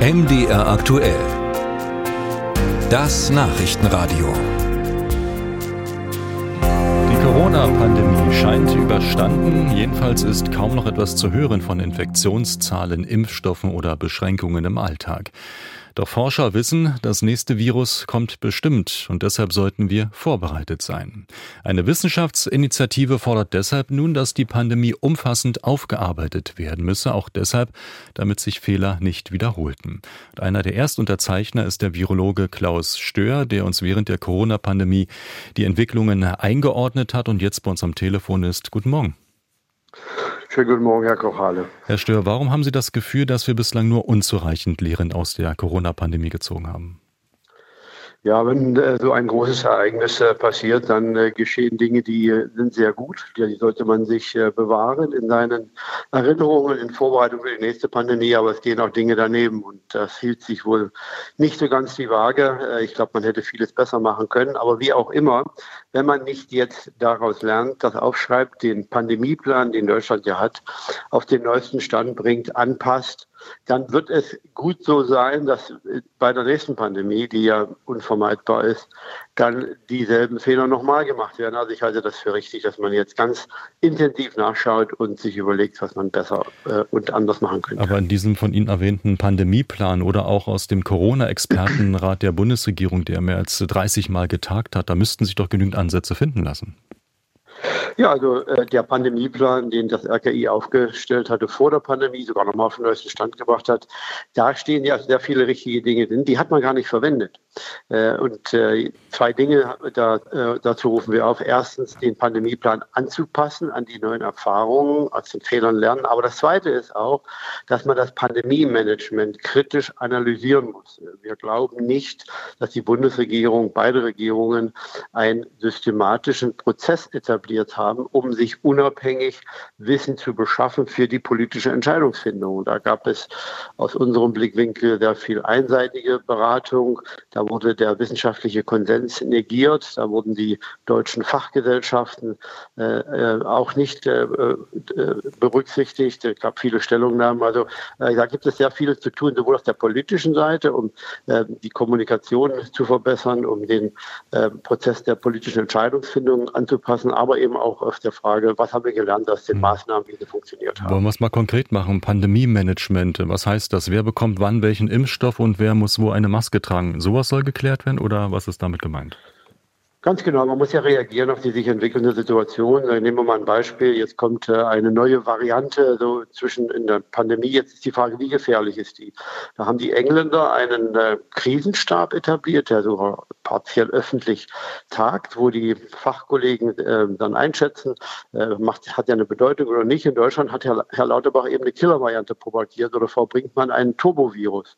MDR aktuell. Das Nachrichtenradio. Die Corona-Pandemie scheint überstanden. Jedenfalls ist kaum noch etwas zu hören von Infektionszahlen, Impfstoffen oder Beschränkungen im Alltag. Doch Forscher wissen, das nächste Virus kommt bestimmt und deshalb sollten wir vorbereitet sein. Eine Wissenschaftsinitiative fordert deshalb nun, dass die Pandemie umfassend aufgearbeitet werden müsse, auch deshalb, damit sich Fehler nicht wiederholten. Und einer der Erstunterzeichner ist der Virologe Klaus Stör, der uns während der Corona-Pandemie die Entwicklungen eingeordnet hat und jetzt bei uns am Telefon ist. Guten Morgen. Schönen guten Morgen, Herr Kochale. Herr Stör, warum haben Sie das Gefühl, dass wir bislang nur unzureichend Lehren aus der Corona-Pandemie gezogen haben? Ja, wenn äh, so ein großes Ereignis äh, passiert, dann äh, geschehen Dinge, die äh, sind sehr gut. Die sollte man sich äh, bewahren in seinen Erinnerungen, in Vorbereitung für die nächste Pandemie. Aber es gehen auch Dinge daneben und das hielt sich wohl nicht so ganz die Waage. Äh, ich glaube, man hätte vieles besser machen können. Aber wie auch immer, wenn man nicht jetzt daraus lernt, das aufschreibt, den Pandemieplan, den Deutschland ja hat, auf den neuesten Stand bringt, anpasst, dann wird es gut so sein, dass bei der nächsten Pandemie, die ja unvermeidbar ist, dann dieselben Fehler nochmal gemacht werden. Also ich halte das für richtig, dass man jetzt ganz intensiv nachschaut und sich überlegt, was man besser äh, und anders machen könnte. Aber in diesem von Ihnen erwähnten Pandemieplan oder auch aus dem Corona-Expertenrat der Bundesregierung, der mehr als 30 Mal getagt hat, da müssten sich doch genügend Ansätze finden lassen. Ja, also äh, der Pandemieplan, den das RKI aufgestellt hatte vor der Pandemie, sogar nochmal auf den neuesten Stand gebracht hat, da stehen ja sehr viele richtige Dinge drin. Die hat man gar nicht verwendet. Äh, und äh, zwei Dinge da, äh, dazu rufen wir auf. Erstens, den Pandemieplan anzupassen an die neuen Erfahrungen, aus den Fehlern lernen. Aber das Zweite ist auch, dass man das Pandemie-Management kritisch analysieren muss. Wir glauben nicht, dass die Bundesregierung, beide Regierungen, einen systematischen Prozess etabliert haben, um sich unabhängig Wissen zu beschaffen für die politische Entscheidungsfindung. Da gab es aus unserem Blickwinkel sehr viel einseitige Beratung. Da wurde der wissenschaftliche Konsens negiert. Da wurden die deutschen Fachgesellschaften äh, äh auch nicht äh, äh, berücksichtigt. Es gab viele Stellungnahmen. Also äh, da gibt es sehr viel zu tun, sowohl auf der politischen Seite, um äh, die Kommunikation zu verbessern, um den Prozess der politischen Entscheidungsfindung anzupassen, aber eben auch auf der Frage, was haben wir gelernt aus den hm. Maßnahmen, wie sie funktioniert haben. Wollen wir es mal konkret machen? Pandemie-Management. Was heißt das? Wer bekommt wann welchen Impfstoff und wer muss wo eine Maske tragen? Sowas soll geklärt werden oder was ist damit gemeint? Ganz genau, man muss ja reagieren auf die sich entwickelnde Situation. Nehmen wir mal ein Beispiel. Jetzt kommt äh, eine neue Variante so zwischen in der Pandemie. Jetzt ist die Frage, wie gefährlich ist die? Da haben die Engländer einen äh, Krisenstab etabliert, der sogar partiell öffentlich tagt, wo die Fachkollegen äh, dann einschätzen, macht, hat ja eine Bedeutung oder nicht. In Deutschland hat Herr, Lauterbach eben eine Killervariante propagiert oder verbringt man einen Turbovirus.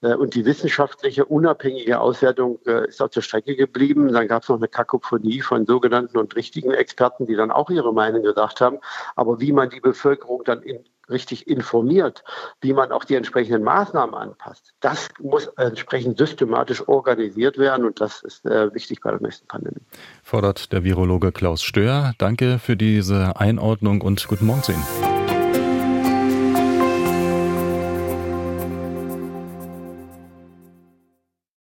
und die wissenschaftliche unabhängige Auswertung ist auf der Strecke geblieben. Dann gab es noch eine Kakophonie von sogenannten und richtigen Experten, die dann auch ihre Meinung gesagt haben. Aber wie man die Bevölkerung dann in, richtig informiert, wie man auch die entsprechenden Maßnahmen anpasst, das muss entsprechend systematisch organisiert werden und das ist äh, wichtig bei der nächsten Pandemie. Fordert der Virologe Klaus Stör. Danke für diese Einordnung und guten Morgen zu Ihnen.